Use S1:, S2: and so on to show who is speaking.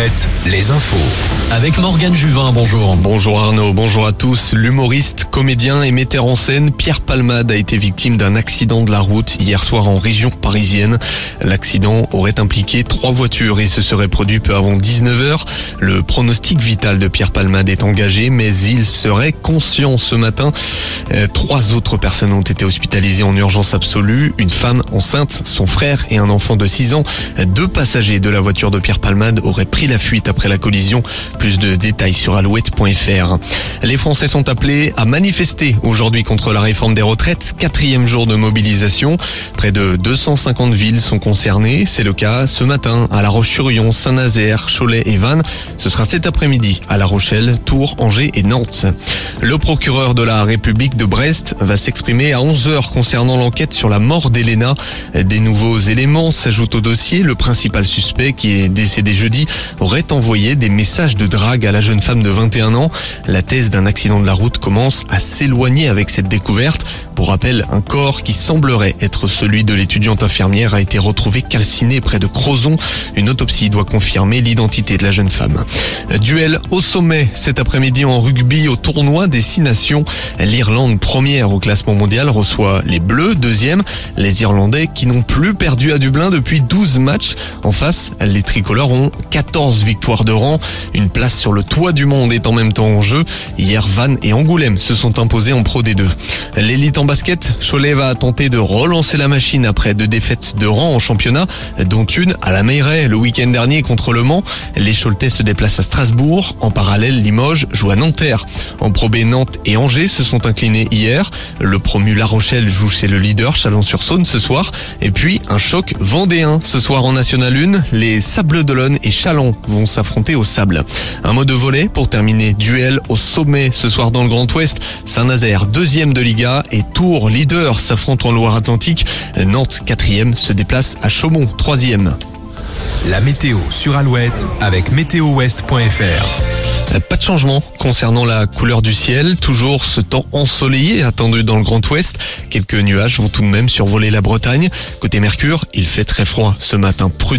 S1: Alouette, les infos.
S2: Avec Morgane Juvin, bonjour.
S3: Bonjour Arnaud, bonjour à tous. L'humoriste, comédien et metteur en scène Pierre Palmade a été victime d'un accident de la route hier soir en région parisienne. L'accident aurait impliqué trois voitures et se serait produit peu avant 19h. Le pronostic vital de Pierre Palmade est engagé, mais il serait conscient ce matin. Euh, Trois autres personnes ont été hospitalisées en urgence absolue. Une femme enceinte, son frère et un enfant de 6 ans. Deux passagers de la voiture de Pierre Palmade auraient pris la fuite après la collision. Plus de détails sur alouette.fr. Les Français sont appelés à manifester aujourd'hui contre la réforme des retraites. Quatrième jour de mobilisation. Près de 250 villes sont concernées. C'est le cas ce matin à La Roche-sur-Yon, Saint-Nazaire, Cholet et Vannes. Ce sera cet après-midi à La Rochelle, Tours, Angers et Nantes. Le procureur de la République de Brest va s'exprimer à 11h concernant l'enquête sur la mort d'Elena. Des nouveaux éléments s'ajoutent au dossier. Le principal suspect, qui est décédé jeudi, aurait envoyé des messages de drague à la jeune femme de 21 ans. La thèse d'un accident de la route commence à s'éloigner avec cette découverte. Pour rappel, un corps qui semblerait être celui de l'étudiante infirmière a été retrouvé calciné près de Crozon. Une autopsie doit confirmer l'identité de la jeune femme. Duel au sommet cet après-midi en rugby au tournoi des Six Nations. L'Irlande première au classement mondial reçoit les Bleus deuxième. Les Irlandais qui n'ont plus perdu à Dublin depuis 12 matchs. En face, les tricolores ont 14 victoires de rang. Une place sur le toit du monde est en même temps en jeu. Hier, Vannes et Angoulême se sont imposés en Pro D2. L'élite en basket, Cholet va tenter de relancer la machine après deux défaites de rang en championnat, dont une à la Meilleray le week-end dernier contre Le Mans. Les Choletais se déplacent à Strasbourg. En parallèle, Limoges joue à Nanterre. En Pro B, Nantes et Angers se sont inclinés hier. Le promu La Rochelle joue chez le leader Chalon-sur-Saône ce soir. Et puis, un choc vendéen ce soir en National 1. Les Sables d'Olonne et Chalon vont s'affronter au sable. Un mot de volet pour terminer. Duel au sommet ce soir dans le Grand Ouest. Saint-Nazaire, deuxième de Liga et Tours, leader, s'affrontent en Loire-Atlantique. Nantes, quatrième, se déplace à Chaumont, troisième.
S1: La météo sur Alouette avec météowest.fr.
S3: Pas de changement concernant la couleur du ciel. Toujours ce temps ensoleillé attendu dans le Grand Ouest. Quelques nuages vont tout de même survoler la Bretagne. Côté Mercure, il fait très froid ce matin.